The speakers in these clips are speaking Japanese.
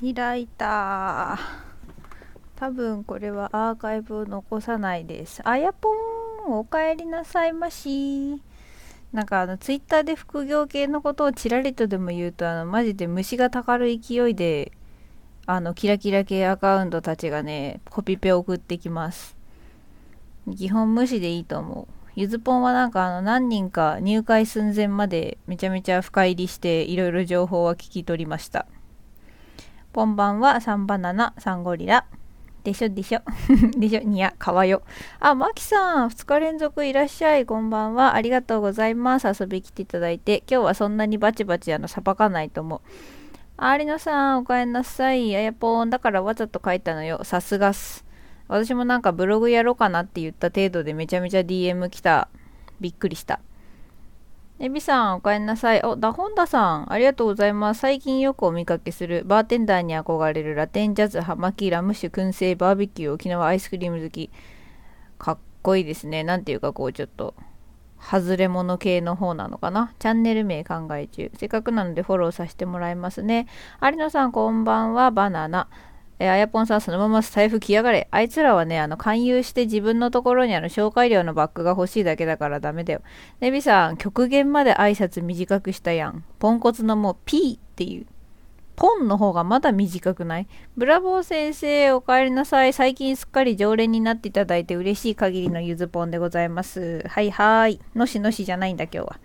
開いた。多分これはアーカイブを残さないです。あやぽんおかえりなさいまし。なんかあのツイッターで副業系のことをちらりとでも言うとあのマジで虫がたかる勢いであのキラキラ系アカウントたちがねコピペ送ってきます。基本無視でいいと思う。ゆずぽんはなんかあの何人か入会寸前までめちゃめちゃ深入りしていろいろ情報は聞き取りました。ポンバンは。3バナナ3ゴリラ。でしょでしょ。でしょ。にや。かわよ。あまきさん。2日連続いらっしゃい。こんばんは。ありがとうございます。遊び来ていただいて。今日はそんなにバチバチあのさばかないと思う。ありのさんおかえりなさい。あやぽーん。だからわざと書いたのよ。さすがっす。私もなんかブログやろうかなって言った程度でめちゃめちゃ DM 来た。びっくりした。エビさん、おかえりなさい。お、ダホンダさん、ありがとうございます。最近よくお見かけする、バーテンダーに憧れるラテンジャズ、ハマキ、ラム酒、燻製、バーベキュー、沖縄アイスクリーム好き。かっこいいですね。なんていうかこう、ちょっと、外れ物系の方なのかな。チャンネル名考え中。せっかくなのでフォローさせてもらいますね。有野さん、こんばんは。バナナ。えー、あやぽんさんそのまま財布来やがれ。あいつらはね、あの、勧誘して自分のところにあの、紹介料のバッグが欲しいだけだからダメだよ。ネビさん、極限まで挨拶短くしたやん。ポンコツのもう、ピーっていう。ポンの方がまだ短くない？ブラボー先生、お帰りなさい。最近すっかり常連になっていただいて嬉しい限りのゆずぽんでございます。はいはーい。のしのしじゃないんだ今日は。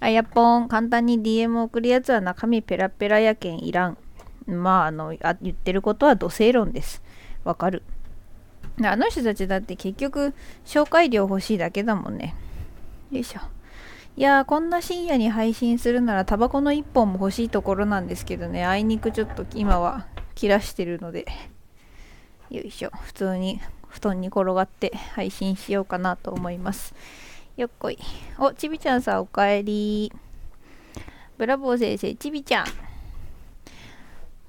あやぽん、簡単に DM 送るやつは中身ペラペラやけんいらん。まあ、あの、あ言ってることは土星論です。わかる。あの人たちだって結局、紹介料欲しいだけだもんね。よいしょ。いやー、こんな深夜に配信するならタバコの1本も欲しいところなんですけどね、あいにくちょっと今は切らしてるので、よいしょ。普通に布団に転がって配信しようかなと思います。よっこい。お、ちびちゃんさんおかえり。ブラボー先生、ちびちゃん。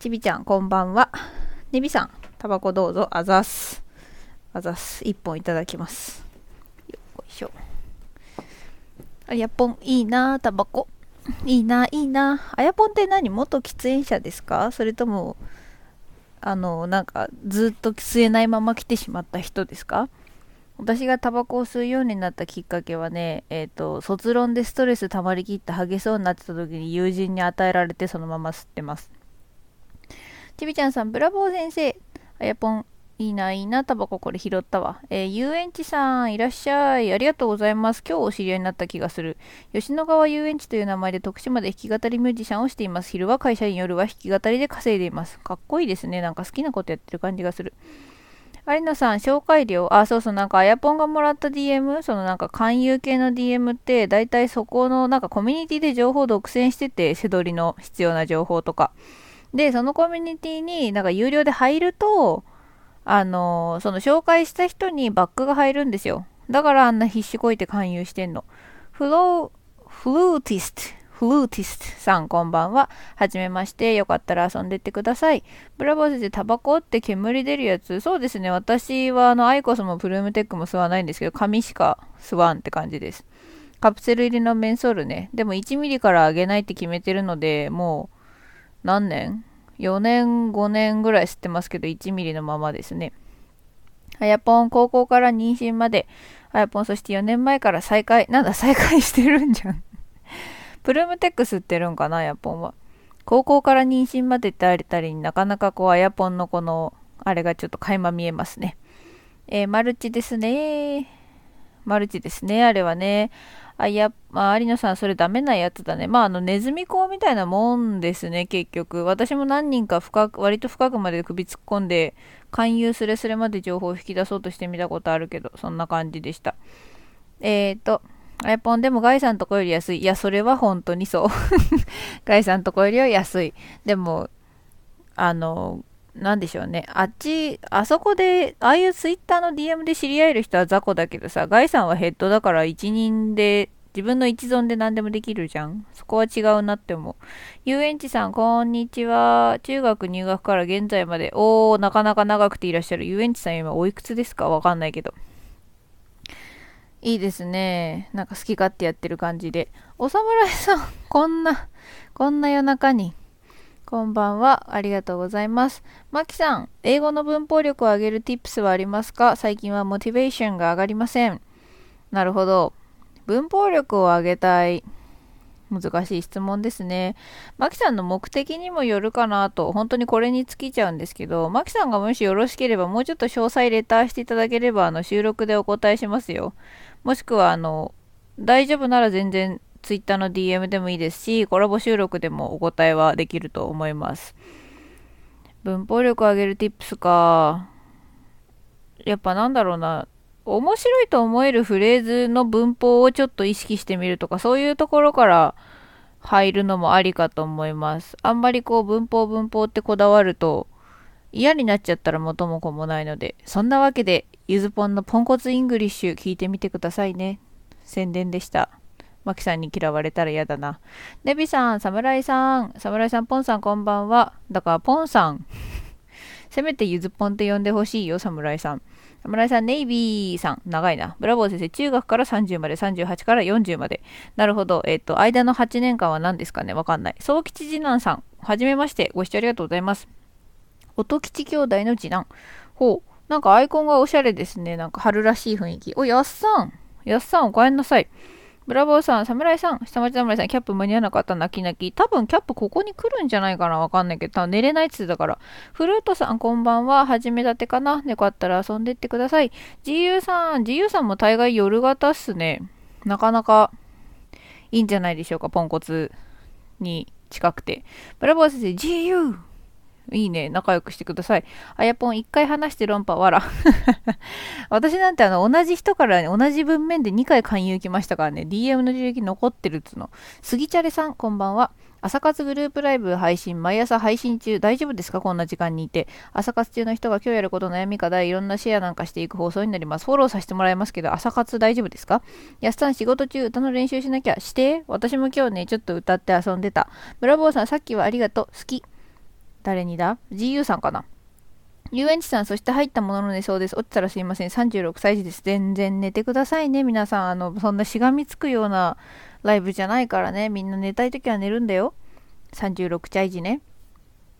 ちびちゃん、こんばんは。ねびさん、タバコどうぞ、あざす。あざす。一本いただきます。よいしょ。あやぽん、いいなタバコ。いいな、いいな。あやぽんって何？元喫煙者ですか？それとも、あの、なんか、ずっと吸えないまま来てしまった人ですか？私がタバコを吸うようになったきっかけはね、えっ、ー、と、卒論でストレス溜まりきってハゲそうになってた時に友人に与えられてそのまま吸ってます。ちびちゃんさん、ブラボー先生。あやぽん、いいな、いいな、タバコこれ拾ったわ。えー、遊園地さん、いらっしゃい。ありがとうございます。今日お知り合いになった気がする。吉野川遊園地という名前で徳島で弾き語りミュージシャンをしています。昼は会社員、夜は弾き語りで稼いでいます。かっこいいですね。なんか好きなことやってる感じがする。アリナさん、紹介料。あ、そうそう、なんか、あやぽんがもらった DM、そのなんか、勧誘系の DM って、だいたいそこの、なんか、コミュニティで情報独占してて、背取りの必要な情報とか。で、そのコミュニティになんか有料で入ると、あのその紹介した人にバックが入るんですよ。だからあんな必死こいて勧誘してんの。フロー、フルーティスト、フルーティストさんこんばんは。はじめまして。よかったら遊んでってください。ブラボー先生、タバコって煙出るやつそうですね。私はあのアイコスもプルームテックも吸わないんですけど、紙しか吸わんって感じです。カプセル入りのメンソールね。でも1ミリから上げないって決めてるので、もう何年 ?4 年、5年ぐらい吸ってますけど、1ミリのままですね。あやぽん、高校から妊娠まで。あやぽん、そして4年前から再開。なんだ、再開してるんじゃん プルームテック吸ってるんかな、あやぽんは。高校から妊娠までってあれたりなかなかこう、あやぽんのこの、あれがちょっと垣間見えますね。えー、マルチですね。マルチですね、あれはね。あ、いや、まあ、有野さん、それダメなやつだね。まあ、あの、ネズミ講みたいなもんですね、結局。私も何人か深く、割と深くまで首突っ込んで、勧誘すれすれまで情報を引き出そうとしてみたことあるけど、そんな感じでした。えーと、あやぽんでもガイさんとこより安い。いや、それは本当にそう。ガイさんとこよりは安い。でも、あの、なんでしょうね。あっち、あそこで、ああいうツイッターの DM で知り合える人は雑魚だけどさ、ガイさんはヘッドだから一人で、自分の一存で何でもできるじゃん。そこは違うなって思う。遊園地さん、こんにちは。中学入学から現在まで、おー、なかなか長くていらっしゃる。遊園地さん今おいくつですか？わかんないけど。いいですね。なんか好き勝手やってる感じで。お侍さん、こんな、こんな夜中にこんばんは。ありがとうございます。マキさん、英語の文法力を上げる tips はありますか？最近はモチベーションが上がりません。なるほど。文法力を上げたい。難しい質問ですね。マキさんの目的にもよるかなと、本当にこれに尽きちゃうんですけど、マキさんがもしよろしければ、もうちょっと詳細レターしていただければ、あの収録でお答えしますよ。もしくは、あの、大丈夫なら全然 Twitter の DM でもいいですし、コラボ収録でもお答えはできると思います。文法力を上げる tips か。やっぱなんだろうな。面白いと思えるフレーズの文法をちょっと意識してみるとか、そういうところから入るのもありかと思います。あんまりこう文法文法ってこだわると嫌になっちゃったら元も子もないので、そんなわけでゆずぽんのポンコツイングリッシュ聞いてみてくださいね。宣伝でした。マキさんに嫌われたら嫌だな。ネビさん、侍さん、侍さん、ポンさん、こんばんは。だから、ポンさん。せめてゆずぽんって呼んでほしいよ、侍さん。侍さん、ネイビーさん、長いな。ブラボー先生、中学から30まで、38から40まで。なるほど。えっ、ー、と、間の8年間は何ですかね？わかんない。総吉次男さん、はじめまして。ご視聴ありがとうございます。音吉兄弟の次男。ほう。なんかアイコンがおしゃれですね。なんか春らしい雰囲気。お、やっさん。やっさん、お帰んなさい。ブラボーさん、侍さん、下町侍さん、キャップ間に合わなかった泣き泣き。多分キャップここに来るんじゃないかなわかんないけど、多分寝れないっつってたから。フルートさん、こんばんは。始めたてかな猫あったら遊んでってください。GU さん、GU さんも大概夜型っすね。なかなかいいんじゃないでしょうか、ポンコツに近くて。ブラボー先生、GU! いいね。仲良くしてください。あやぽん、一回話して論破、わら。私なんてあの、同じ人から、ね、同じ文面で2回勧誘来ましたからね、DM の履歴残ってるっつの。スギチャレさん、こんばんは。朝活グループライブ配信、毎朝配信中、大丈夫ですか？こんな時間にいて。朝活中の人が今日やること悩み課題、いろんなシェアなんかしていく放送になります。フォローさせてもらいますけど、朝活大丈夫ですか？やすさん、仕事中、歌の練習しなきゃ。して私も今日ね、ちょっと歌って遊んでた。ブラボーさん、さっきはありがとう。好き。誰にだ ?GU さんかな？遊園地さん、そして入ったものの寝そうです。落ちたらすいません。36歳児です。全然寝てくださいね、皆さん。あの、そんなしがみつくようなライブじゃないからね。みんな寝たい時は寝るんだよ。36歳児ね。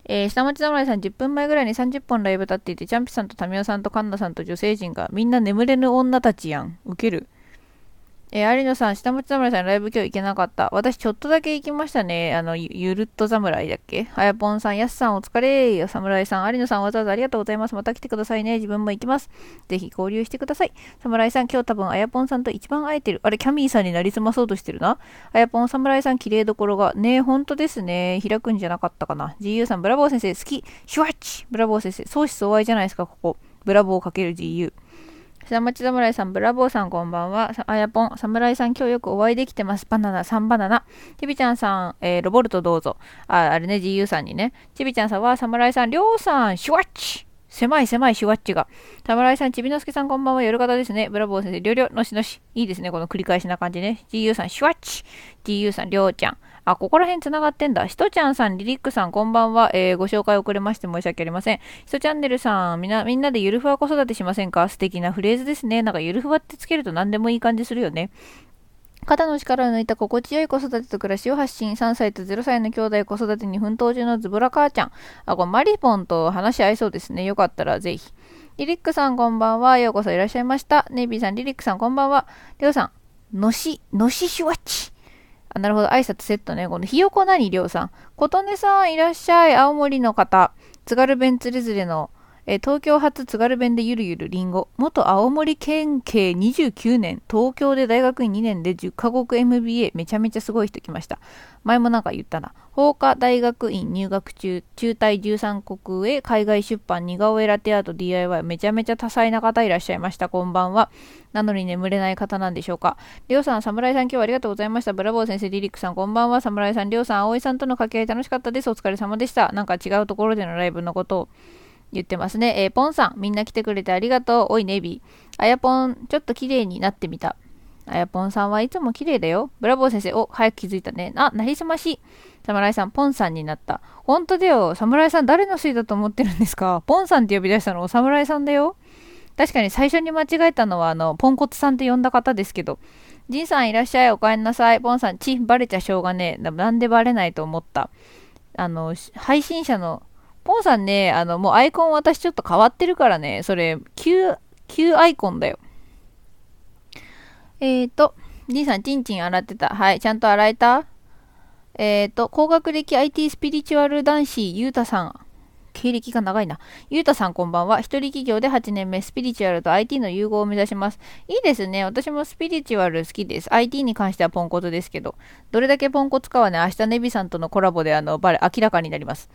えー、下町侍さん10分前ぐらいに30本ライブ立っていて、チャンピさんとタミオさんとカンナさんと女性陣がみんな眠れぬ女たちやん。ウケる。えー、有野さん、下町侍さんライブ今日行けなかった。私ちょっとだけ行きましたね。あの、ゆるっと侍だっけ？はやぽんさん、やすさんお疲れよ。侍さん、有野さんわざわざありがとうございます。また来てくださいね。自分も行きます。ぜひ交流してください。侍さん、今日多分あやぽんさんと一番会えてる。あれ、キャミーさんになりすまそうとしてるな。あやぽん、侍さん、綺麗どころが。ねえほんとですね。開くんじゃなかったかな。GU さん、ブラボー先生、好き。シュワッチブラボー先生、相思相愛じゃないですか、ここ。ブラボーかける GU。下町侍さん、ブラボーさん、こんばんは。あやぽん、侍さん、今日よくお会いできてます。バナナ、3バナナ。ちびちゃんさん、えー、ロボルトどうぞ。あ、あれね、GU さんにね。ちびちゃんさんは、侍さん、りょうさん、シュワッチ狭い狭いシュワッチが。侍さん、ちびのすけさんこんばんは。夜型ですね。ブラボー先生、りょりょ、のしのし。いいですね。この繰り返しな感じね。GU さん、シュワッチ。GU さん、りょうちゃん。あ、ここら辺繋がってんだ。ひとちゃんさん、リリックさん、こんばんは。えー、ご紹介遅れまして申し訳ありません。ひとチャンネルさん、みんな、みんなでゆるふわ子育てしませんか？素敵なフレーズですね。なんかゆるふわってつけると何でもいい感じするよね。肩の力を抜いた心地よい子育てと暮らしを発信。3歳と0歳の兄弟子育てに奮闘中のズボラ母ちゃん。あ、これマリポンと話し合いそうですね。よかったらぜひ。リリックさんこんばんは。ようこそいらっしゃいました。ネイビーさん、リリックさんこんばんは。りょうさん、のし、のしシュワッチ。あ、なるほど。挨拶セットね。このひよこなにりょうさん。琴音さんいらっしゃい。青森の方。津軽弁つれづれのえ東京発津軽弁でゆるゆるりんご元青森県警29年東京で大学院2年で10カ国 MBA めちゃめちゃすごい人来ました前もなんか言ったな法科大学院入学中中退13国へ海外出版似顔絵ラテアート DIY めちゃめちゃ多彩な方いらっしゃいましたこんばんはなのに眠れない方なんでしょうかりょうさん侍さん今日はありがとうございましたブラボー先生リリックさんこんばんは侍さんりょうさん葵さんとの掛け合い楽しかったですお疲れ様でしたなんか違うところでのライブのことを言ってますね。えー、ポンさん、みんな来てくれてありがとう。おい、ネビー。あやぽん、ちょっと綺麗になってみた。あやぽんさんはいつも綺麗だよ。ブラボー先生、お、早く気づいたね。あ、なりすまし。侍さん、ポンさんになった。本当だよ。侍さん、誰のせいだと思ってるんですか？ポンさんって呼び出したのお侍さんだよ。確かに最初に間違えたのは、あの、ポンコツさんって呼んだ方ですけど。ジンさんいらっしゃい。お帰りなさい。ポンさん、ち、バレちゃしょうがねえ。なんでバレないと思った。あの、配信者の、ポンさんね、あの、もうアイコン私ちょっと変わってるからね、それ、旧、旧アイコンだよ。えーと、じいさん、ちんちん洗ってた。はい、ちゃんと洗えた？えーと、高学歴 IT スピリチュアル男子、ゆうたさん。経歴が長いな。ゆうたさんこんばんは。一人企業で8年目、スピリチュアルと IT の融合を目指します。いいですね。私もスピリチュアル好きです。IT に関してはポンコツですけど、どれだけポンコツかはね、明日ネビさんとのコラボであの、バレ、明らかになります。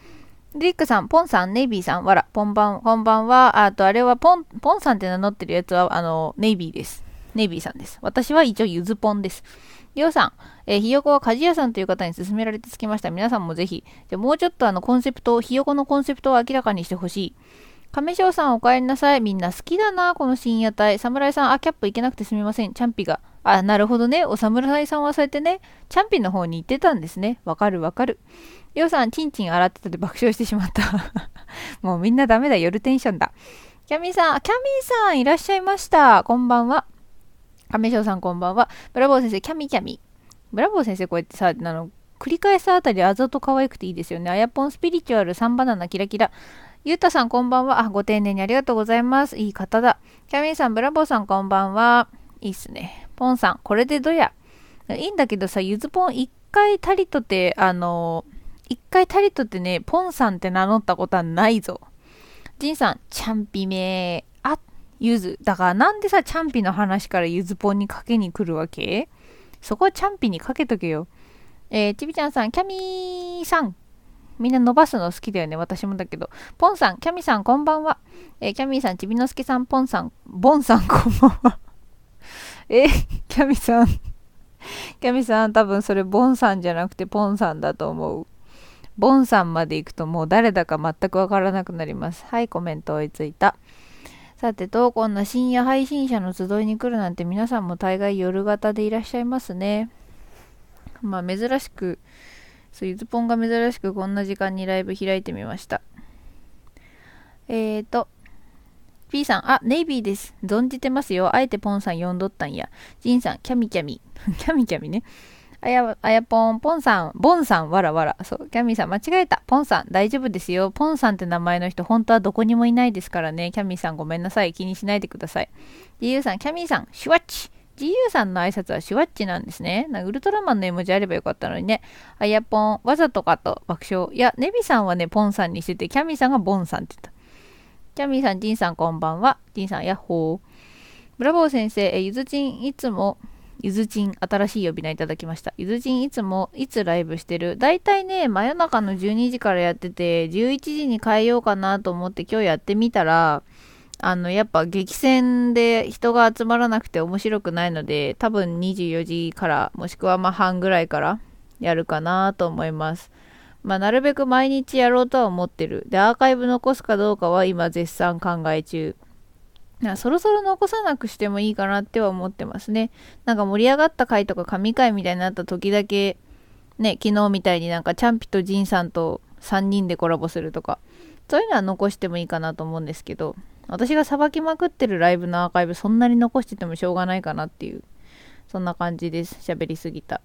リックさん、ポンさん、ネイビーさん、わら、ポンバン、こんばんは。あと、あれはポン、ポンさんって名乗ってるやつは、あの、ネイビーです。ネイビーさんです。私は一応ゆずポンです。りょうさん、えー、ひよこは鍛冶屋さんという方に勧められてつきました。皆さんもぜひ、じゃもうちょっとあのコンセプト、ひよこのコンセプトを明らかにしてほしい。亀翔さんお帰りなさい。みんな好きだな、この深夜帯。侍さん、あ、キャップ行けなくてすみません。チャンピが。あ、なるほどね。お侍さんはそうやってね、チャンピの方に行ってたんですね。わかるわかる。りょうさん、チンチン洗ってたで爆笑してしまった。もうみんなダメだ。夜テンションだ。キャミーさん、キャミーさん、いらっしゃいました。こんばんは。亀翔さん、こんばんは。ブラボー先生、キャミキャミ。ブラボー先生、こうやってさ、あの、繰り返すあたりあざと可愛くていいですよね。あやぽんスピリチュアル3バナナキラキラ。ゆうたさんこんばんは。あ、ご丁寧にありがとうございます。いい方だ。キャミーさん、ブラボーさんこんばんは。いいっすね。ポンさん、これでどや。いいんだけどさ、ゆずぽん一回たりとて、あの一回たりとてね、ポンさんって名乗ったことはないぞ。ジンさん、チャンピめー。ゆず。だからなんでさ、チャンピの話からゆずぽんにかけに来るわけ？そこはチャンピにかけとけよ。えー、ちびちゃんさん、キャミーさん。みんな伸ばすの好きだよね。私もだけど。ポンさん、キャミさん、こんばんは。えー、キャミーさん、ちびのすけさん、ポンさん、ボンさん、こんばんは。えー、キャミさん。キャミさん、多分それ、ボンさんじゃなくて、ポンさんだと思う。ボンさんまで行くともう誰だか全くわからなくなります。はい、コメント追いついた。さてと、こんな深夜配信者の集いに来るなんて皆さんも大概夜型でいらっしゃいますね。まあ珍しく、そうゆずぽんが珍しくこんな時間にライブ開いてみました。えーと、P さん、あ、ネイビーです。存じてますよ。あえてポンさん呼んどったんや。ジンさん、キャミキャミ。キャミキャミね。あや、あやぽん、ポンさん、ボンさん、わらわら。そう、キャミーさん、間違えた。ポンさん、大丈夫ですよ。ポンさんって名前の人、本当はどこにもいないですからね。キャミーさん、ごめんなさい。気にしないでください。ジユーさん、キャミーさん、シュワッチ。ジユーさんの挨拶はシュワッチなんですね。なウルトラマンの絵文字あればよかったのにね。あやぽん、わざとかと爆笑。いや、ネビさんはね、ポンさんにしてて、キャミーさんがボンさんって言った。キャミーさん、ジンさん、こんばんは。ジンさん、ヤッホー。ブラボー先生、えゆずちん、いつも、ゆずちん、新しい呼び名いただきました。ゆずちんいつも、いつライブしてる？だいたいね、真夜中の12時からやってて、11時に変えようかなと思って今日やってみたら、あの、やっぱ激戦で人が集まらなくて面白くないので、多分24時から、もしくはまあ半ぐらいからやるかなと思います。まあ、なるべく毎日やろうとは思ってる。で、アーカイブ残すかどうかは今絶賛考え中。そろそろ残さなくしてもいいかなっては思ってますね。なんか盛り上がった回とか神回みたいになった時だけ、ね、昨日みたいになんかチャンピとジンさんと3人でコラボするとか、そういうのは残してもいいかなと思うんですけど、私がさばきまくってるライブのアーカイブそんなに残しててもしょうがないかなっていう、そんな感じです。喋りすぎた。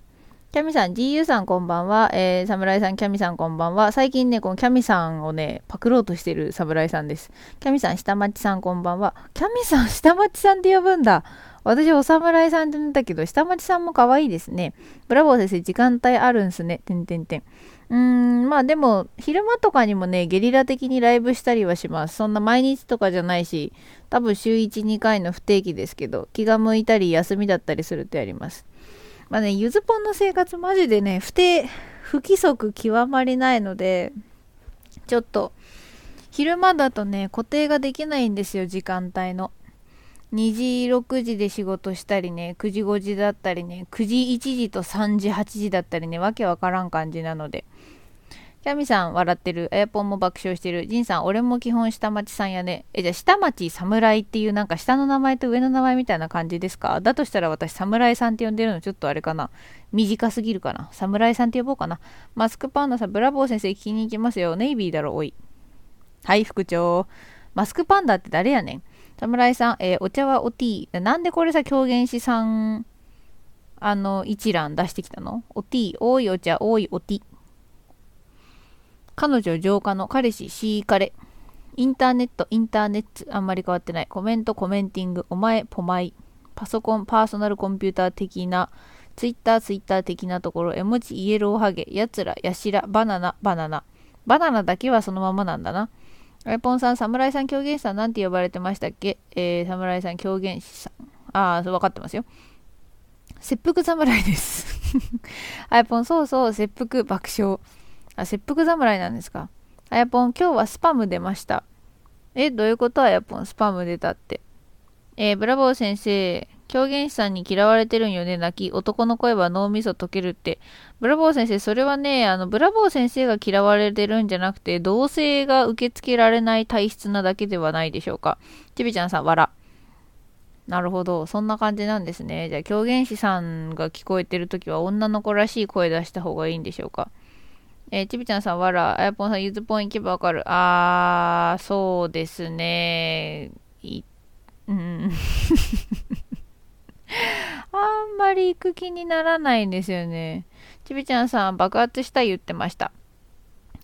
キャミさん、GU さんこんばんは。えー、侍さん、キャミさんこんばんは。最近ね、このキャミさんをね、パクろうとしてる侍さんです。キャミさん、下町さんこんばんは。キャミさん、下町さんって呼ぶんだ。私、お侍さんって言ったけど、下町さんも可愛いですね。ブラボー先生、時間帯あるんすね。てんてんてん。うーん、まあでも、昼間とかにもね、ゲリラ的にライブしたりはします。そんな毎日とかじゃないし、多分週1、2回の不定期ですけど、気が向いたり休みだったりするとやります。まあね、ゆずぽんの生活マジでね、不定、不規則極まりないので、ちょっと、昼間だとね、固定ができないんですよ、時間帯の。2時、6時で仕事したりね、9時、5時だったりね、9時、1時と3時、8時だったりね、わけわからん感じなので。キャミさん笑ってる。エアポンも爆笑してる。ジンさん、俺も基本下町さんやね。え、じゃあ下町侍っていうなんか下の名前と上の名前みたいな感じですか？だとしたら私侍さんって呼んでるのちょっとあれかな。短すぎるかな。侍さんって呼ぼうかな。マスクパンダさん、ブラボー先生聞きに行きますよ。ネイビーだろ、おい。はい、副長。マスクパンダって誰やねん？侍さん、えー、お茶はおティー。なんでこれさ、狂言師さん、あの、一覧出してきたの？おティー、多いお茶、多いおティー。彼女浄化の彼氏シーカレ。インターネットインターネットあんまり変わってない。コメントコメンティング。お前ポマイ。パソコンパーソナルコンピューター的な。ツイッターツイッター的なところ。絵文字イエローハゲ。やつらやしら。バナナバナナ。バナナだけはそのままなんだな。アイポンさん侍さん狂言師さん。なんて呼ばれてましたっけ？えー、侍さん狂言師さん。ああ分かってますよ。切腹侍です。アイポンそうそう切腹爆笑。あ切腹侍なんですか？あやぽん今日はスパム出ましたえどういうこと？あやぽんスパム出たってえー、ブラボー先生狂言師さんに嫌われてるんよね、泣き。男の声は脳みそ溶けるって。ブラボー先生、それはね、あの、ブラボー先生が嫌われてるんじゃなくて、同性が受け付けられない体質なだけではないでしょうか。ちびちゃんさん、わら。なるほど。そんな感じなんですね。じゃあ、狂言師さんが聞こえてるときは女の子らしい声出した方がいいんでしょうか？えー、ちびちゃんさん、わら。あやぽんさん、ゆずぽん行けばわかる。あー、そうですね。い、うん。あんまり行く気にならないんですよね。ちびちゃんさん爆発したい言ってました。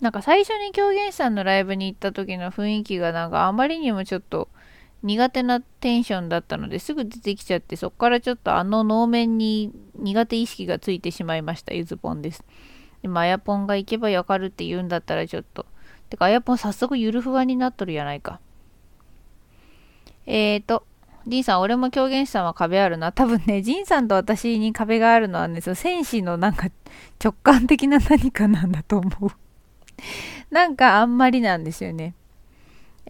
なんか最初に狂言師さんのライブに行った時の雰囲気がなんかあまりにもちょっと苦手なテンションだったのですぐ出てきちゃってそっからちょっとあの能面に苦手意識がついてしまいましたゆずぽんです。でもあやぽんが行けばわかるって言うんだったらちょっと。てかあやぽん早速ゆるふわになっとるやないか。えーと、ジンさん、俺も狂言師さんは壁あるな。多分ね、ジンさんと私に壁があるのはね、その戦士のなんか直感的な何かなんだと思うなんかあんまりなんですよね。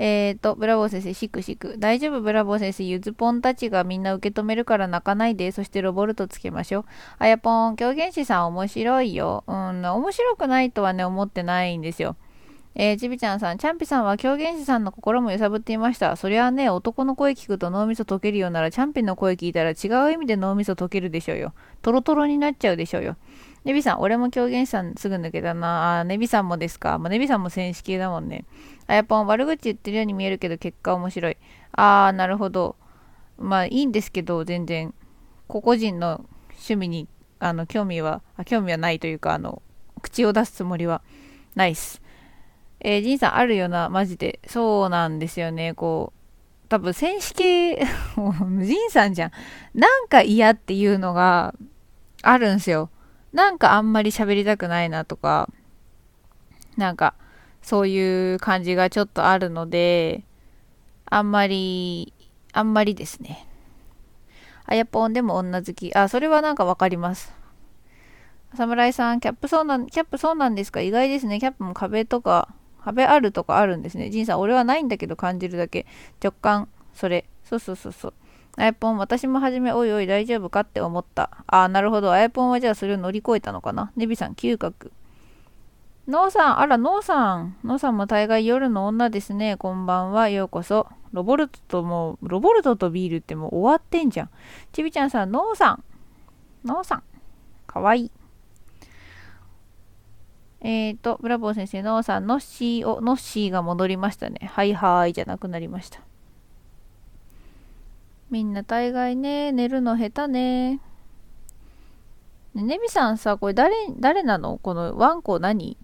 えーと、ブラボー先生、シクシク。大丈夫、ブラボー先生。ゆずぽんたちがみんな受け止めるから泣かないで。そしてロボルトつけましょう。あやぽん、狂言師さん面白いよ。うん、面白くないとはね、思ってないんですよ。えー、ちびちゃんさん、チャンピさんは狂言師さんの心も揺さぶっていました。そりゃね、男の声聞くと脳みそ溶けるようなら、チャンピの声聞いたら違う意味で脳みそ溶けるでしょうよ。トロトロになっちゃうでしょうよ。ネビさん、俺も狂言師さんすぐ抜けたな。あ、ネビさんもですか？まあ、ネビさんも戦士系だもんね。あやっぱ悪口言ってるように見えるけど、結果面白い。あー、なるほど。まあ、いいんですけど、全然、個々人の趣味に、あの、興味は、あ興味はないというか、あの、口を出すつもりはないっす。えー、ジンさんあるよな、マジで。そうなんですよね、こう。多分、戦士系、ジンさんじゃん。なんか嫌っていうのがあるんすよ。なんかあんまり喋りたくないなとか、なんか、そういう感じがちょっとあるので、あんまり、あんまりですね。あやぽんでも女好き。あ、それはなんかわかります。侍さん、キャップそうなん、キャップそうなんですか？意外ですね。キャップも壁とか壁あるとかあるんですね。ジンさん、俺はないんだけど感じるだけ。直感、それ。そうそうそうそう。あやぽん、私も初め、おいおい大丈夫かって思った。ああ、なるほど。あやぽんはじゃあそれを乗り越えたのかな。ネビさん、嗅覚。ノーさん、あら、ノーさん。ノーさんも大概夜の女ですね。こんばんは。ようこそ。ロボルトとも、ロボルトとビールってもう終わってんじゃん。ちびちゃんさん、ノーさん。ノーさん。かわいい。えっ、ー、と、ブラボー先生、ノーさん、ノッシーを、ノッシーが戻りましたね。はいはーいじゃなくなりました。みんな大概ね、寝るの下手ね。ねみさんさ、これ誰、誰なの？このワンコ何？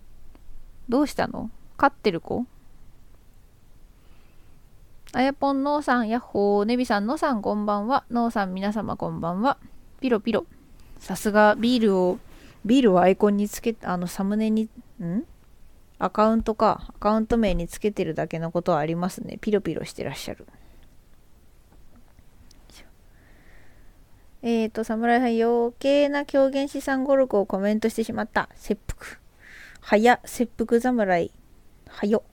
どうしたの？飼ってる子？あやぽん、のーさん、やっほー。ねびさん、のさん、こんばんは。のーさん、皆様、こんばんは。ピロピロ。さすが、ビールをビールをアイコンにつけあのサムネにん？アカウントかアカウント名につけてるだけのことはありますねピロピロしてらっしゃるえっ、ー、と侍さん余計な狂言資産語録をコメントしてしまった切腹早切腹侍はよ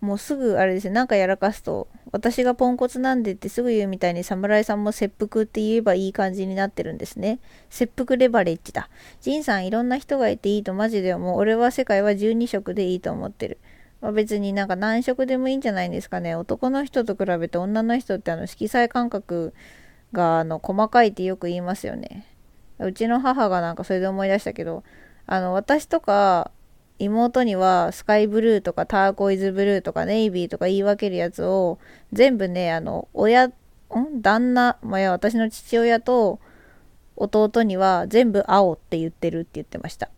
もうすぐあれですね、なんかやらかすと、私がポンコツなんでってすぐ言うみたいに侍さんも切腹って言えばいい感じになってるんですね。切腹レバレッジだ。ジンさんいろんな人がいていいとマジで思う。俺は世界は12色でいいと思ってる。まあ、別になんか何色でもいいんじゃないんですかね。男の人と比べて女の人ってあの色彩感覚があの細かいってよく言いますよね。うちの母がなんかそれで思い出したけど、あの私とか妹にはスカイブルーとかターコイズブルーとかネイビーとか言い分けるやつを全部ねあの親ん？旦那まあ、や私の父親と弟には全部青って言ってるって言ってました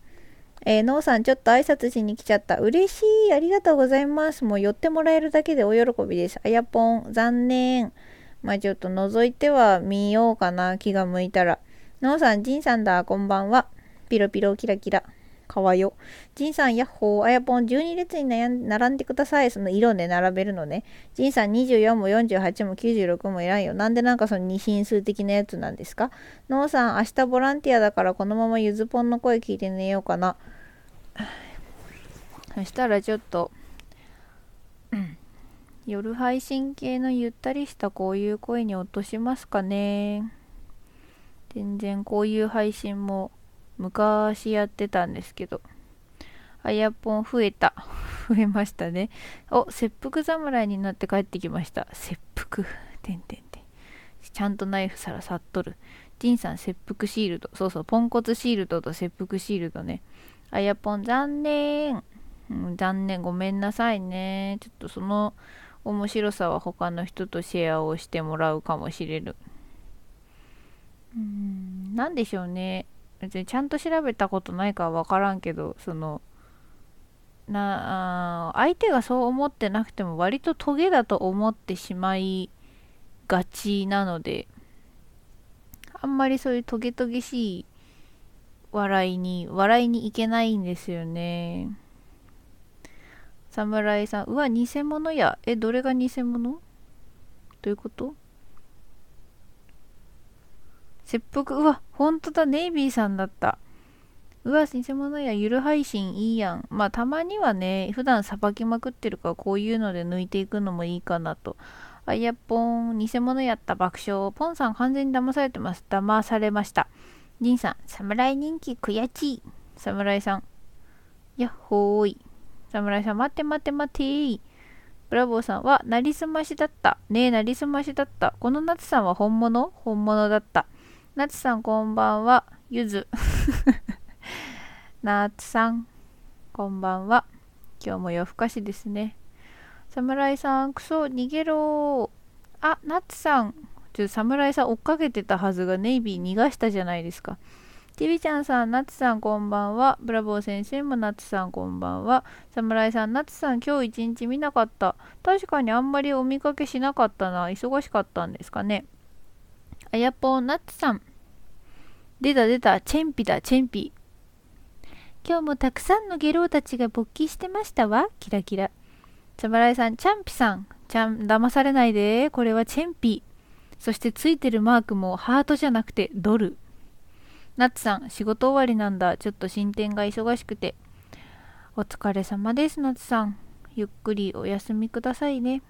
えー、ノーさん、ちょっと挨拶しに来ちゃった。嬉しい。ありがとうございます。もう寄ってもらえるだけでお喜びです。あやぽん、残念。まあちょっと覗いては見ようかな。気が向いたら。ノーさん、ジンさんだ。こんばんは。ピロピロキラキラ。かわよ。ジンさん、ヤッホー。あやぽん、12列に並んでください。その色で並べるのね。ジンさん、24も48も96もいらんよ。なんでなんかその二進数的なやつなんですか？ノーさん、明日ボランティアだからこのままゆずぽんの声聞いて寝ようかな。そしたらちょっと、うん、夜配信系のゆったりしたこういう声に落としますかね。全然こういう配信も昔やってたんですけど。あやぽん増えた。増えましたね。お、切腹侍になって帰ってきました。切腹。てんてんてん。ちゃんとナイフさらさっとる。ジンさん、切腹シールド。そうそう、ポンコツシールドと切腹シールドね。あやぽん、残念。うん、残念。ごめんなさいね。ちょっとその面白さは他の人とシェアをしてもらうかもしれる。うん、なんでしょうね。別にちゃんと調べたことないかはわからんけど、その、な相手がそう思ってなくても割とトゲだと思ってしまいがちなのであんまりそういうトゲトゲしい笑いに笑いにいけないんですよね侍さん。うわ偽物や。えどれが偽物？どういうこと？切腹？うわ本当だ。ネイビーさんだった。うわ偽物や。ゆる配信いいやん。まあたまにはね普段さばきまくってるからこういうので抜いていくのもいいかなと。あいやぽん偽物やった爆笑。ポンさん完全に騙されてます。騙されました。ジンさん侍人気悔しい。侍さん。やっほーい。侍さん、待って待って待って。ブラボーさんは、なりすましだった。ねえ、なりすましだった。この夏さんは本物？本物だった。夏さん、こんばんは。ゆず。夏さん、こんばんは。今日も夜更かしですね。侍さん、クソ、逃げろあ、ナツさん。ちょっと侍さん追っかけてたはずがネイビー逃がしたじゃないですか。ちびちゃんさん、なつさんこんばんは。ブラボー先生もなつさんこんばんは。侍さん、なつさん今日一日見なかった。確かにあんまりお見かけしなかったな。忙しかったんですかね。あやぽん、なつさん。出た出た、チェンピだ、チェンピ。今日もたくさんのゲロウたちが勃起してましたわ。キラキラ。侍さん、チャンピさん。ちゃん、騙されないで。これはチェンピ。そしてついてるマークもハートじゃなくてドル。ナッツさん、仕事終わりなんだ。ちょっと進展が忙しくて。お疲れ様です、ナッツさん。ゆっくりお休みくださいね。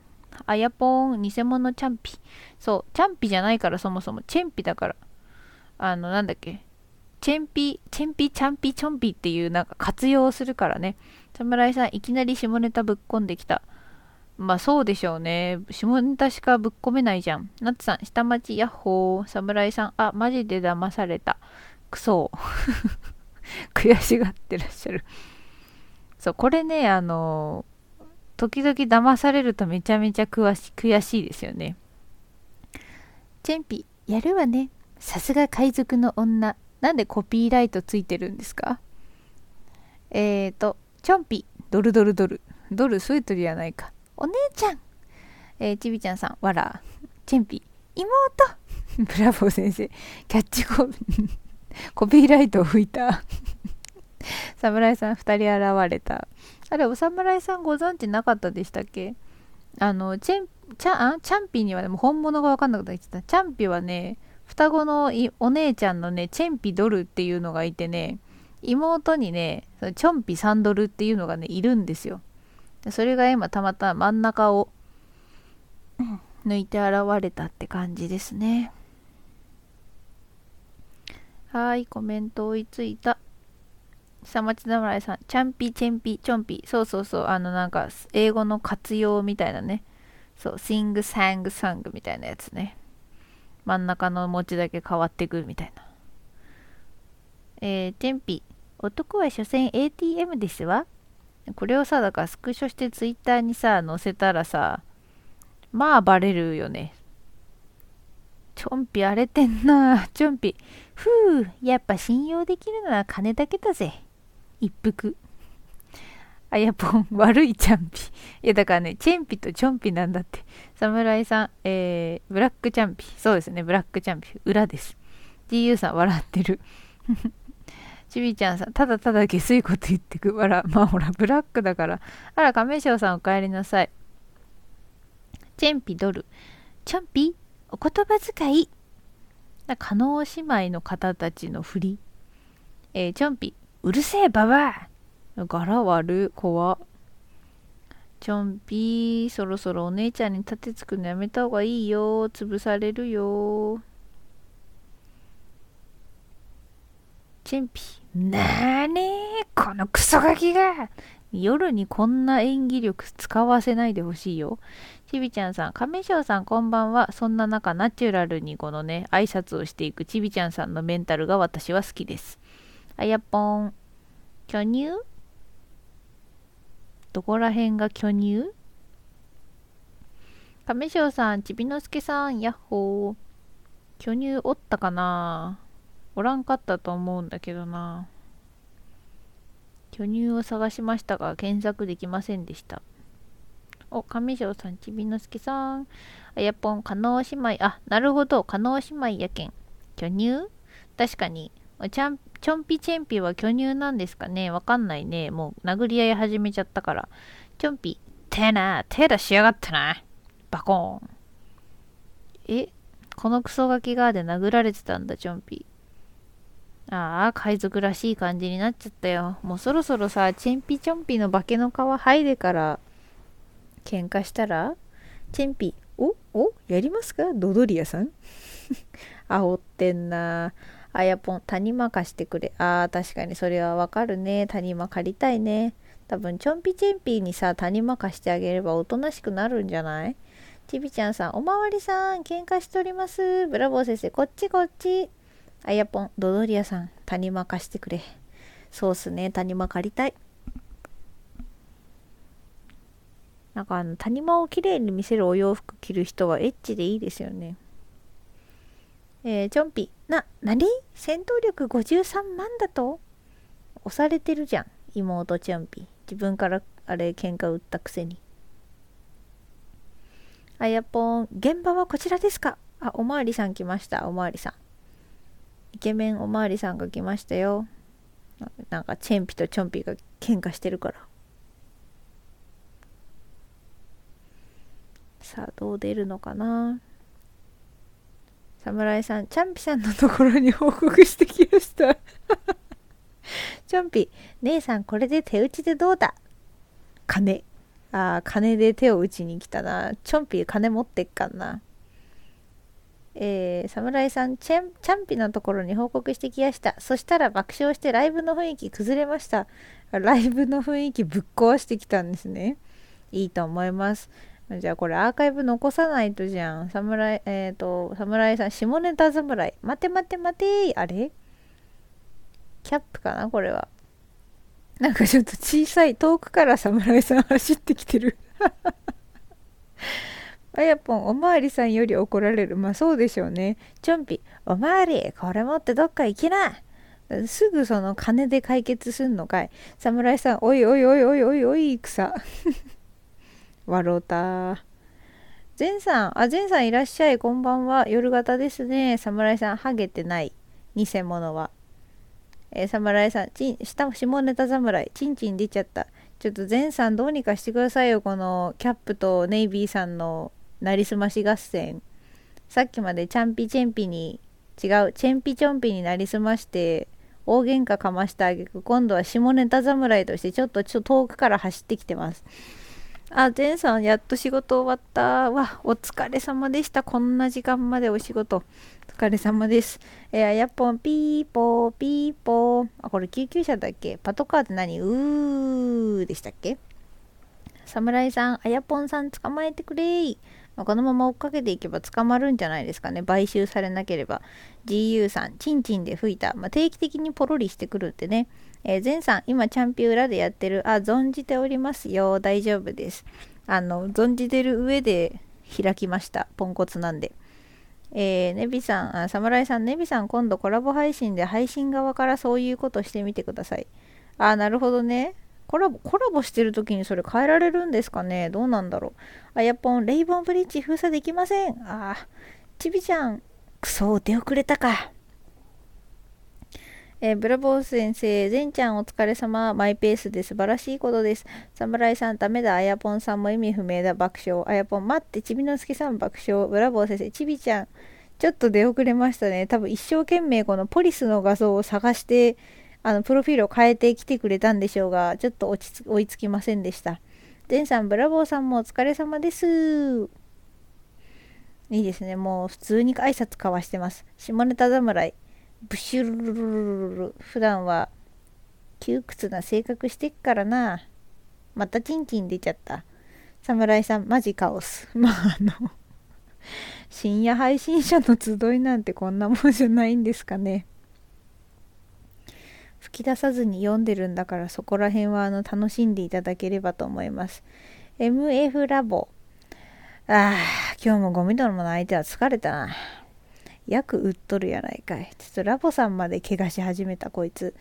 あやぽん、偽物チャンピ。そう、チャンピじゃないからそもそも。チェンピだから。あの、なんだっけ。チェンピ、チェンピ、チャンピ、チョンピっていうなんか活用するからね。侍さん、いきなり下ネタぶっこんできた。まあそうでしょうね。下ネタしかぶっ込めないじゃん。ナッツさん、下町ヤッホー。侍さん、あ、マジで騙された。クソ 悔しがってらっしゃる。そうこれねあの時々騙されるとめちゃめちゃ悔し悔しいですよね。チェンピやるわね。さすが海賊の女。なんでコピーライトついてるんですか？えーとチョンピドルドルドル。ドル添えとるやないか。お姉ちゃん。えー、ちびちゃんさんわら。チェンピ妹 ブラボー先生。キャッチコー。ルコピーライトを吹いた。侍さん2人現れた。あれお侍さんご存知なかったでしたっけ？あのチェンチャチャンピにはでも本物が分かんなくなってきた。チャンピはね双子のお姉ちゃんのねチェンピドルっていうのがいてね妹にねチョンピサンドルっていうのがねいるんですよ。それが今たまたま真ん中を抜いて現れたって感じですねはい、コメント追いついた。下町侍さん、チャンピ、チェンピ、チョンピ。そうそうそう、あのなんか、英語の活用みたいなね。そう、シング、サング、サングみたいなやつね。真ん中の文字だけ変わってくるみたいな。えー、チェンピ、男は所詮 ATM ですわ。これをさ、だからスクショしてツイッターにさ、載せたらさ、まあバレるよね。チョンピ荒れてんな。チョンピ。ふう、やっぱ信用できるのは金だけだぜ。一服。あやぽん、悪いチャンピ。いや、だからね、チェンピとチョンピなんだって。侍さん、えー、ブラックチャンピ。そうですね、ブラックチャンピ。裏です。GU さん、笑ってる。ちびちゃんさん、ただただ下水こと言ってく。わら、まあほら、ブラックだから。あら、亀翔さんお帰りなさい。チェンピドル。チョンピお言葉遣い。加納姉妹の方たちの振り。えー、チョンピ、うるせえばば柄悪、怖チョンピー、そろそろお姉ちゃんに立てつくのやめた方がいいよ。潰されるよ。チェンピ、なーねー、このクソガキが夜にこんな演技力使わせないでほしいよ。ちびちゃんさん、亀翔さんこんばんは。そんな中、ナチュラルにこのね、挨拶をしていくちびちゃんさんのメンタルが私は好きです。あやぽん、巨乳？どこら辺が巨乳？亀翔さん、ちびのすけさん、やっほー。巨乳おったかな？おらんかったと思うんだけどな。巨乳を探しましたが、検索できませんでした。お、上条さん、ちびのすけさん。あやぽん、加納姉妹。あ、なるほど、加納姉妹やけん。巨乳？確かに。ちゃんチョンピチェンピは巨乳なんですかねわかんないね。もう殴り合い始めちゃったから。チョンピ、手な、手出しやがったな。バコーン。え？このクソガキ側で殴られてたんだ、チョンピ。ああ、海賊らしい感じになっちゃったよ。もうそろそろさ、チェンピチョンピの化けの皮剥いでから喧嘩したらチェンピ、おおやりますか？ドドリアさん 煽ってんな。あやぽん、谷間貸してくれ。ああ、確かにそれはわかるね。谷間借りたいね。多分、ちょんぴちんぴにさ、谷間貸してあげればおとなしくなるんじゃない？ちびちゃんさん、おまわりさん、喧嘩しております。ブラボー先生、こっちこっち。あやぽん、ドドリアさん、谷間貸してくれ。そうっすね、谷間借りたい。なんかあの、谷間をきれいに見せるお洋服着る人はエッチでいいですよね。えー、チョンピ、な、なに戦闘力53万だと？押されてるじゃん、妹チョンピ。自分からあれ喧嘩売ったくせに。あやぽん、現場はこちらですか？あ、おまわりさん来ました、おまわりさん。イケメンおまわりさんが来ましたよ。なんかチェンピとチョンピが喧嘩してるから。さあ、どう出るのかな？侍さん、チャンピさんのところに報告してきました。チャンピ、姉さんこれで手打ちでどうだ？金。ああ、金で手を打ちに来たな。チョンピ金持ってっかんな。えー、侍さんチェン、チャンピのところに報告してきました。そしたら爆笑してライブの雰囲気崩れました。ライブの雰囲気ぶっ壊してきたんですね。いいと思います。じゃあこれアーカイブ残さないとじゃん。侍、えっ、ー、と、侍さん、下ネタ侍。待て待て待てあれ？キャップかな？これは。なんかちょっと小さい、遠くから侍さん走ってきてる。あやぽん、おまわりさんより怒られる。まあそうでしょうね。チョンピ、おまわり、これ持ってどっか行きな。すぐその金で解決すんのかい。侍さん、おいおいおいおいおいおい、草。笑うた。善さん、あ、善さんいらっしゃい、こんばんは。夜型ですね。侍さん、ハゲてない。偽物は。えー、侍さん、ちん、下、下ネタ侍、チンチン出ちゃった。ちょっと善さんどうにかしてくださいよ、このキャップとネイビーさんのなりすまし合戦。さっきまでチャンピチェンピに、違う、チェンピチョンピになりすまして、大喧嘩かましたあげく、今度は下ネタ侍としてちょっとちょっと遠くから走ってきてます。あ、ゼンさん、やっと仕事終わった。わ、お疲れ様でした。こんな時間までお仕事。お疲れ様です。えー、やっぽん、ピーポー、ピーポー。あ、これ救急車だっけ？パトカーって何？うーでしたっけ？侍さん、あやぽんさん捕まえてくれー。まあ、このまま追っかけていけば捕まるんじゃないですかね。買収されなければ。GU さん、チンチンで吹いた。まあ、定期的にポロリしてくるってね。えー、前さん、今、チャンピオン裏でやってる。あ、存じておりますよ。大丈夫です。あの、存じてる上で開きました。ポンコツなんで。えー、ネビさん、あ、侍さん、ネビさん、今度コラボ配信で配信側からそういうことしてみてください。あ、なるほどね。コラボ、コラボしてる時にそれ変えられるんですかねどうなんだろう。あやぽん、レイボンブリッジ封鎖できません。あ、ちびちゃん、くそ、出遅れたか。えー、ブラボー先生、善ちゃんお疲れ様。マイペースで素晴らしいことです。侍さん、ダメだ。あやぽんさんも意味不明だ。爆笑。あやぽん、待って。ちびのすけさん、爆笑。ブラボー先生、ちびちゃん。ちょっと出遅れましたね。多分一生懸命このポリスの画像を探して、あの、プロフィールを変えてきてくれたんでしょうが、ちょっと落ち追いつきませんでした。善さん、ブラボーさんもお疲れ様です。いいですね。もう普通に挨拶交わしてます。下ネタ侍。ブシュルルルルルル普段は窮屈な性格してっからな。またチンチン出ちゃった。侍さんマジカオス。まああの深夜配信者の集いなんてこんなもんじゃないんですかね。吹き出さずに読んでるんだからそこら辺はあの楽しんでいただければと思います。MF ラボ。ああ今日もゴミ泥の相手は疲れたな。く売っとるやないかい。ちょっとラボさんまで怪我し始めたこいつ。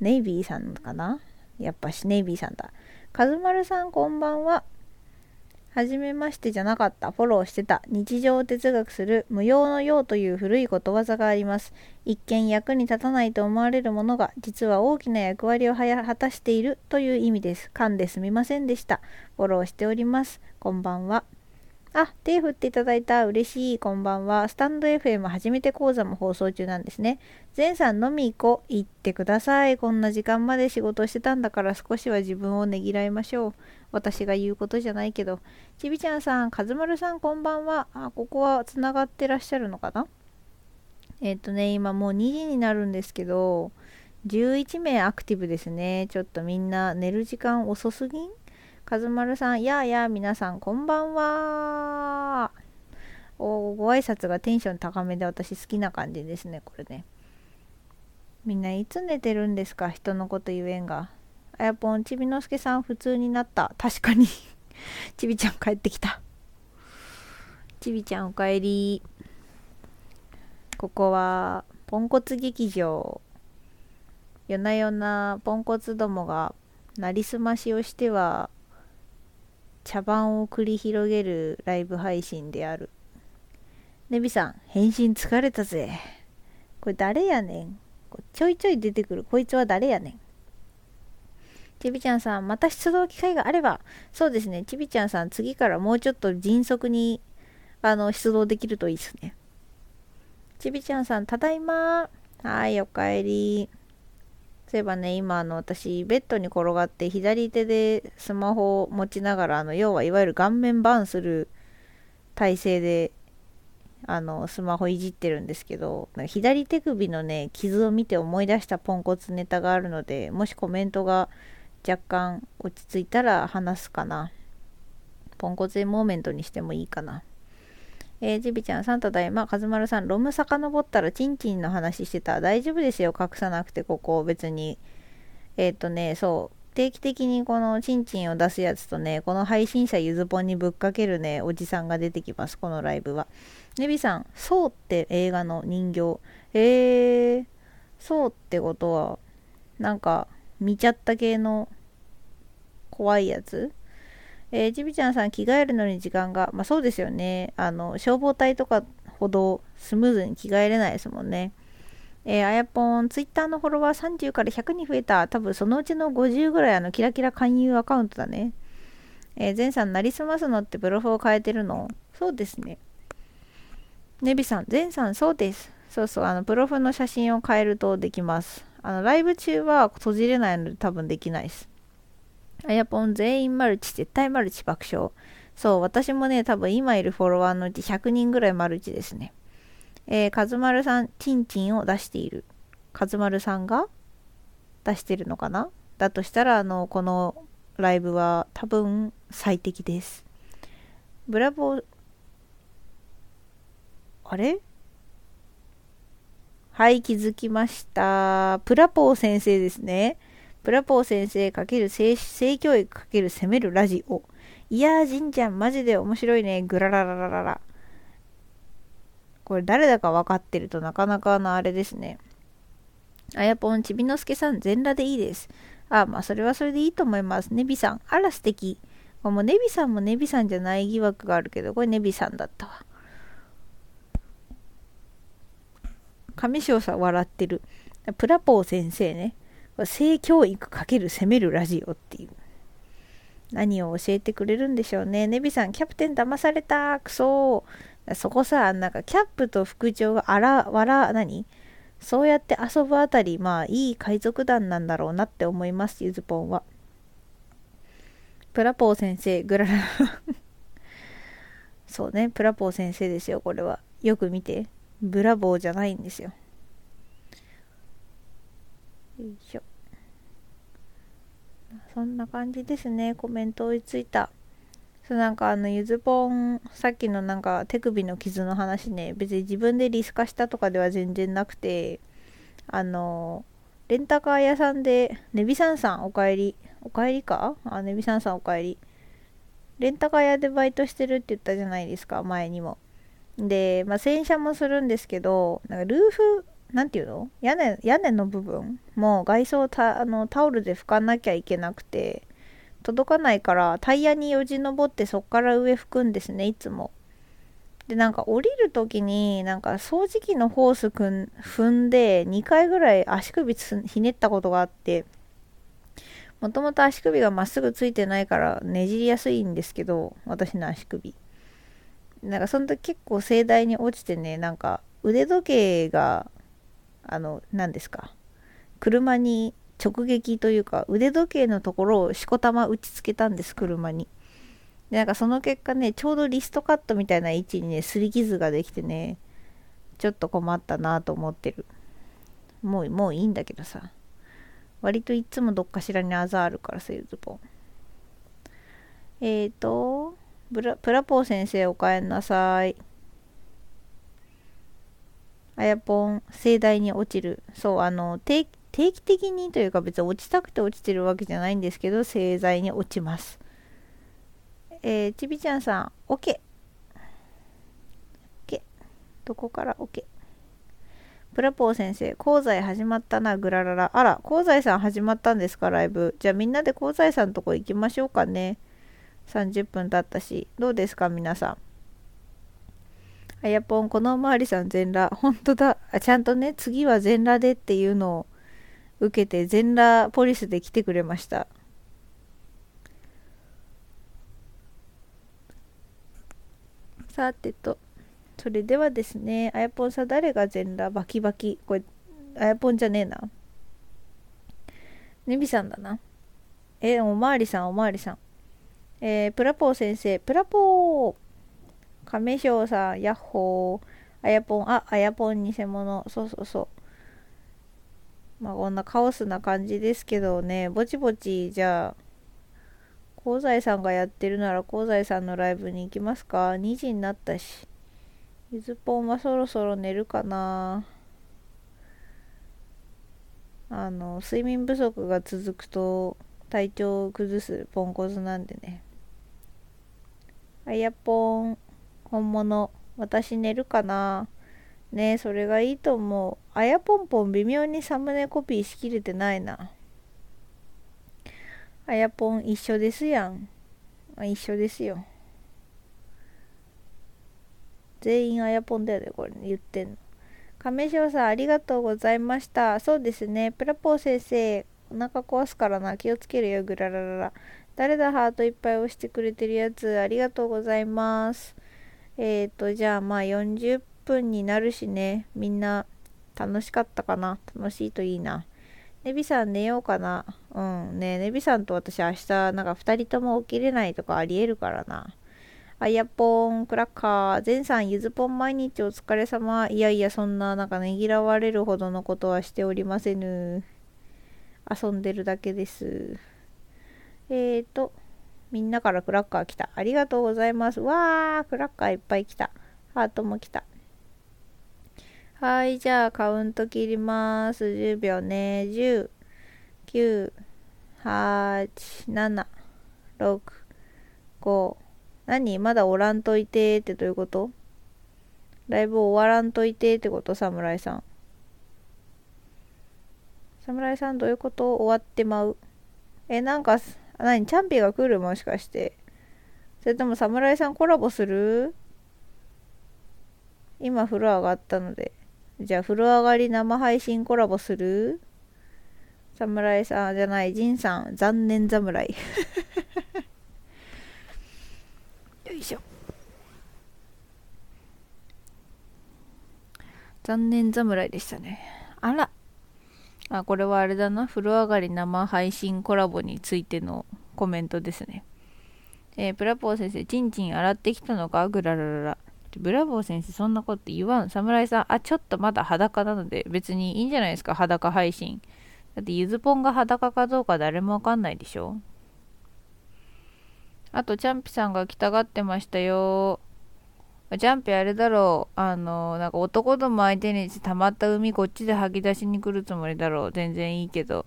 ネイビーさんかな？やっぱしネイビーさんだ。カズマルさんこんばんは。はじめましてじゃなかった。フォローしてた。日常を哲学する無用の用という古いことわざがあります。一見役に立たないと思われるものが実は大きな役割を果たしているという意味です。噛んですみませんでした。フォローしております。こんばんは。あ、手振っていただいた。嬉しい。こんばんは。スタンド FM 初めて講座も放送中なんですね。前さん飲み行こう。行ってください。こんな時間まで仕事してたんだから少しは自分をねぎらいましょう。私が言うことじゃないけど。ちびちゃんさん、かずまるさん、こんばんは。あ、ここはつながってらっしゃるのかな？えっ、ー、とね、今もう2時になるんですけど、11名アクティブですね。ちょっとみんな寝る時間遅すぎん？かずまるさん、やあやあ、皆さん、こんばんは。おご挨拶がテンション高めで私好きな感じですね、これね。みんないつ寝てるんですか？人のこと言えんが。あやぽん、ちびのすけさん、普通になった。確かに ちびちゃん帰ってきた。ちびちゃん、おかえり。ここは、ポンコツ劇場。夜な夜なポンコツどもがなりすましをしては茶番を繰り広げるライブ配信である。ネビさん、返信疲れたぜ。これ誰やねん。ちょいちょい出てくる。こいつは誰やねん。ちびちゃんさん、また出動機会があれば、そうですね、ちびちゃんさん、次からもうちょっと迅速に、あの、出動できるといいですね。ちびちゃんさん、ただいまはい、おかえり。そういえばね、今、あの、私、ベッドに転がって、左手でスマホを持ちながら、あの、要はいわゆる顔面バーンする体勢で、あの、スマホいじってるんですけど、左手首のね、傷を見て思い出したポンコツネタがあるので、もしコメントが若干落ち着いたら話すかな。ポンコツモーメントにしてもいいかな。えー、ジビちゃん、さんただいま、かずまるさん、ロム遡ったらチンチンの話してた。大丈夫ですよ、隠さなくて、ここ、別に。えっ、ー、とね、そう、定期的にこのチンチンを出すやつとね、この配信者ゆずぽんにぶっかけるね、おじさんが出てきます、このライブは。ネビさん、そうって映画の人形。えー、そうってことは、なんか、見ちゃった系の怖いやつ？えー、ちびちゃんさん着替えるのに時間が、まあそうですよね。あの、消防隊とかほどスムーズに着替えれないですもんね。えー、あやぽん、ツイッターのフォロワー30から100に増えた。多分そのうちの50ぐらいあの、キラキラ勧誘アカウントだね。えー、前さん、なりすますのってプロフを変えてるの？そうですね。ネビさん、前さん、そうです。そうそう、あの、プロフの写真を変えるとできます。あの、ライブ中は閉じれないので多分できないです。あやぽん全員マルチ、絶対マルチ爆笑。そう、私もね、多分今いるフォロワーのうち100人ぐらいマルチですね。えー、かずまるさん、チンチンを出している。かずまるさんが出してるのかな？だとしたら、あの、このライブは多分最適です。ブラボー、あれ？はい、気づきました。プラポー先生ですね。プラポー先生×性性教育×攻めるラジオ。いやー、じんちゃん、マジで面白いね。ぐらららららら。これ誰だか分かってるとなかなかなあれですね。あやぽん、ちびのすけさん、全裸でいいです。あ、まあ、それはそれでいいと思います。ネビさん。あら、素敵。もうネビさんもネビさんじゃない疑惑があるけど、これネビさんだったわ。上昇さん笑ってる。プラポー先生ね。性教育×攻めるラジオっていう。何を教えてくれるんでしょうね。ネビさん、キャプテン騙された。くそそこさ、なんかキャップと副長があら、わ、何？そうやって遊ぶあたり、まあいい海賊団なんだろうなって思います、ゆずぽんは。プラポー先生、グララそうね、プラポー先生ですよ、これは。よく見て。ブラボーじゃないんですよ。よいしょ。そんな感じですね。コメント追いついた。そうなんかあのゆずぽんさっきのなんか手首の傷の話ね。別に自分でリス化したとかでは全然なくて。あのレンタカー屋さんでネビサンさんおかえり。おかえりか？あネビサンさんおかえり。レンタカー屋でバイトしてるって言ったじゃないですか前にも。でまあ洗車もするんですけどなんかルーフなんていうの？屋根屋根の部分？も外装たあのタオルで拭かなきゃいけなくて届かないからタイヤによじ登ってそっから上拭くんですねいつも。でなんか降りる時になんか掃除機のホースくん踏んで2回ぐらい足首ひねったことがあってもともと足首がまっすぐついてないからねじりやすいんですけど私の足首。なんかその時結構盛大に落ちてねなんか腕時計があの何ですか？車に直撃というか腕時計のところをしこたま打ちつけたんです車に。でなんかその結果ねちょうどリストカットみたいな位置にねすり傷ができてねちょっと困ったなと思ってる。もうもういいんだけどさ。割といつもどっかしらにあざあるからさゆずぽんえーとプラポー先生おかえんなさい。あやぽん盛大に落ちるそうあの定期的にというか別に落ちたくて落ちてるわけじゃないんですけど製剤に落ちます。えー、ちびちゃんさん、OK。OK。どこから？OK。プラポー先生、香西始まったな、グラララ。あら、香西さん始まったんですか、ライブ。じゃあみんなで香西さんのとこ行きましょうかね。30分経ったし。どうですか、皆さん？あやぽん、このおまわりさん全裸。本当だ。あ。ちゃんとね、次は全裸でっていうのを受けて全裸ポリスで来てくれました。さてとそれではですねあやぽんさん誰が全裸バキバキ？これあやぽんじゃねえな。ねびさんだな。えおまわりさんおまわりさん。えー、プラポー先生。プラポー。亀翔さんヤッホーあやぽんああやぽん偽物そうそうそうまあこんなカオスな感じですけどね、ぼちぼちじゃあ、香西さんがやってるなら香西さんのライブに行きますか ?2 時になったし。ゆずぽんはそろそろ寝るかなあの、睡眠不足が続くと体調を崩すポンコツなんでね。あやぽん、本物、私寝るかな？ねそれがいいと思う。あやぽんぽん微妙にサムネコピーしきれてないな。あやぽん一緒ですやん。一緒ですよ。全員あやぽんだよね、これ、ね、言ってんの。亀翔さん、ありがとうございました。そうですね。プラポー先生、お腹壊すからな。気をつけるよ、ぐらららら。誰だ、ハートいっぱい押してくれてるやつ。ありがとうございます。えっ、ー、と、じゃあ、まあ40分になるしね、みんな楽しかったかな？楽しいといいな。ネビさん寝ようかな。うん。ねネビさんと私明日なんか2人とも起きれないとかありえるからな。あやっぽん、クラッカー、ゼンさん、ゆずぽん毎日お疲れ様。いやいや、そんな、なんかねぎらわれるほどのことはしておりませぬ。遊んでるだけです。えーと、みんなからクラッカー来た。ありがとうございます。わー、クラッカーいっぱい来た。ハートも来た。はい、じゃあカウント切ります。10秒ね。10、9、8、7、6、5。何？まだおらんといてってどういうこと？ライブ終わらんといてってこと？侍さん。侍さんどういうこと？終わってまう。え、なんか、何、チャンピが来るもしかして。それとも侍さんコラボする？今風呂上がったので。じゃあ風呂上がり生配信コラボする？侍さんじゃない、ジンさん、残念侍。よいしょ。残念侍でしたね。あら。あ、これはあれだな。風呂上がり生配信コラボについてのコメントですね。えー、プラポー先生、チンチン洗ってきたのか？グララララ。ブラボー先生、そんなこと言わん。侍さん、あ、ちょっとまだ裸なので、別にいいんじゃないですか、裸配信。だって、ゆずぽんが裸かどうか誰もわかんないでしょ？あと、チャンピさんが来たがってましたよ。ジャンピあれだろう。あの、なんか男ども相手に溜まった海こっちで吐き出しに来るつもりだろう。全然いいけど。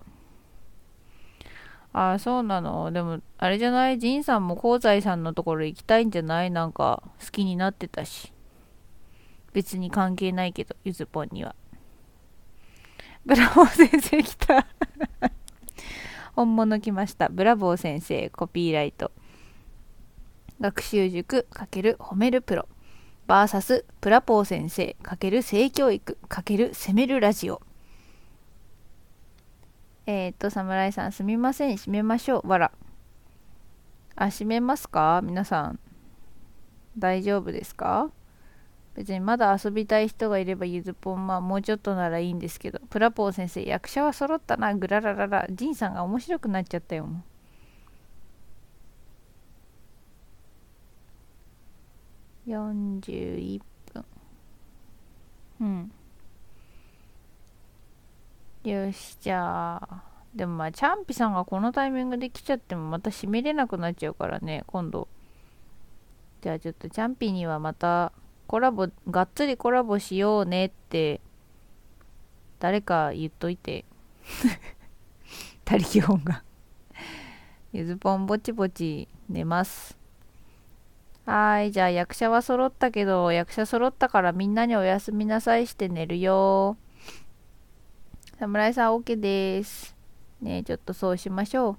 ああ、そうなの。でも、あれじゃない？ジンさんも香西さんのところ行きたいんじゃない？なんか、好きになってたし。別に関係ないけど、ゆずぽんには。ブラボー先生来た 本物来ました。ブラボー先生、コピーライト。学習塾×褒めるプロ。VS プラポー先生×性教育×攻めるラジオ。えっ、と、侍さんすみません。閉めましょう。わら。あ、閉めますか？皆さん。大丈夫ですか？別にまだ遊びたい人がいればゆずぽんまあもうちょっとならいいんですけどプラポー先生役者は揃ったなグララララジンさんが面白くなっちゃったよ41分うんよしじゃあでもまあチャンピさんがこのタイミングで来ちゃってもまた閉めれなくなっちゃうからね今度じゃあちょっとチャンピにはまたコラボ、がっつりコラボしようねって、誰か言っといて。他力本がゆずぽんぼちぼち寝ます。はい、じゃあ役者は揃ったけど、役者揃ったからみんなにおやすみなさいして寝るよ。侍さん OK です。ねちょっとそうしましょう。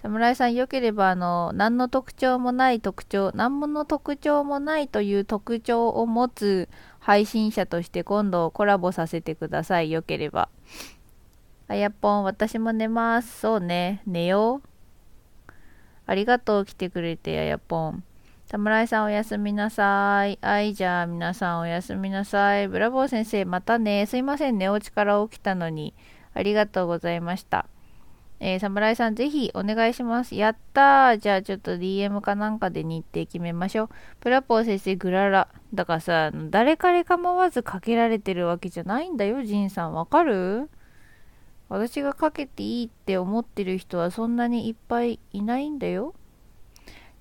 侍さん良ければあの何の特徴もない特徴何もの特徴もないという特徴を持つ配信者として今度コラボさせてください良ければあやっぽん私も寝ますそうね寝ようありがとう来てくれてあやぽん侍さんおやすみなさい。はい、じゃあ皆さんおやすみなさい。ブラボー先生、またね。すいません、寝落ちから起きたのに。ありがとうございました。えー、侍さんぜひお願いします。やったーじゃあちょっと DM かなんかで日程決めましょう。プラポー先生グララ。だからさ、誰彼構わずかけられてるわけじゃないんだよ、ジンさん。わかる？私がかけていいって思ってる人はそんなにいっぱいいないんだよ。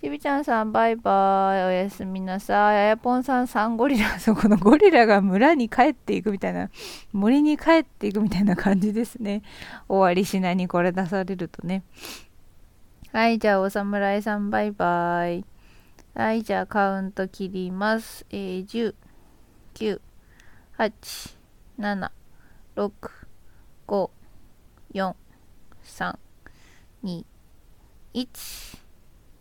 ちびちゃんさん、バイバイ。おやすみなさい。あやぽんさん、サンゴリラ。そこのゴリラが村に帰っていくみたいな、森に帰っていくみたいな感じですね。終わりしなにこれ出されるとね。はい、じゃあ、お侍さん、バイバイ。はい、じゃあ、カウント切ります。えー、10、9、8、7、6、5、4、3、2、1。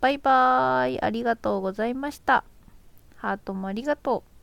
バイバーイ。ありがとうございました。ハートもありがとう。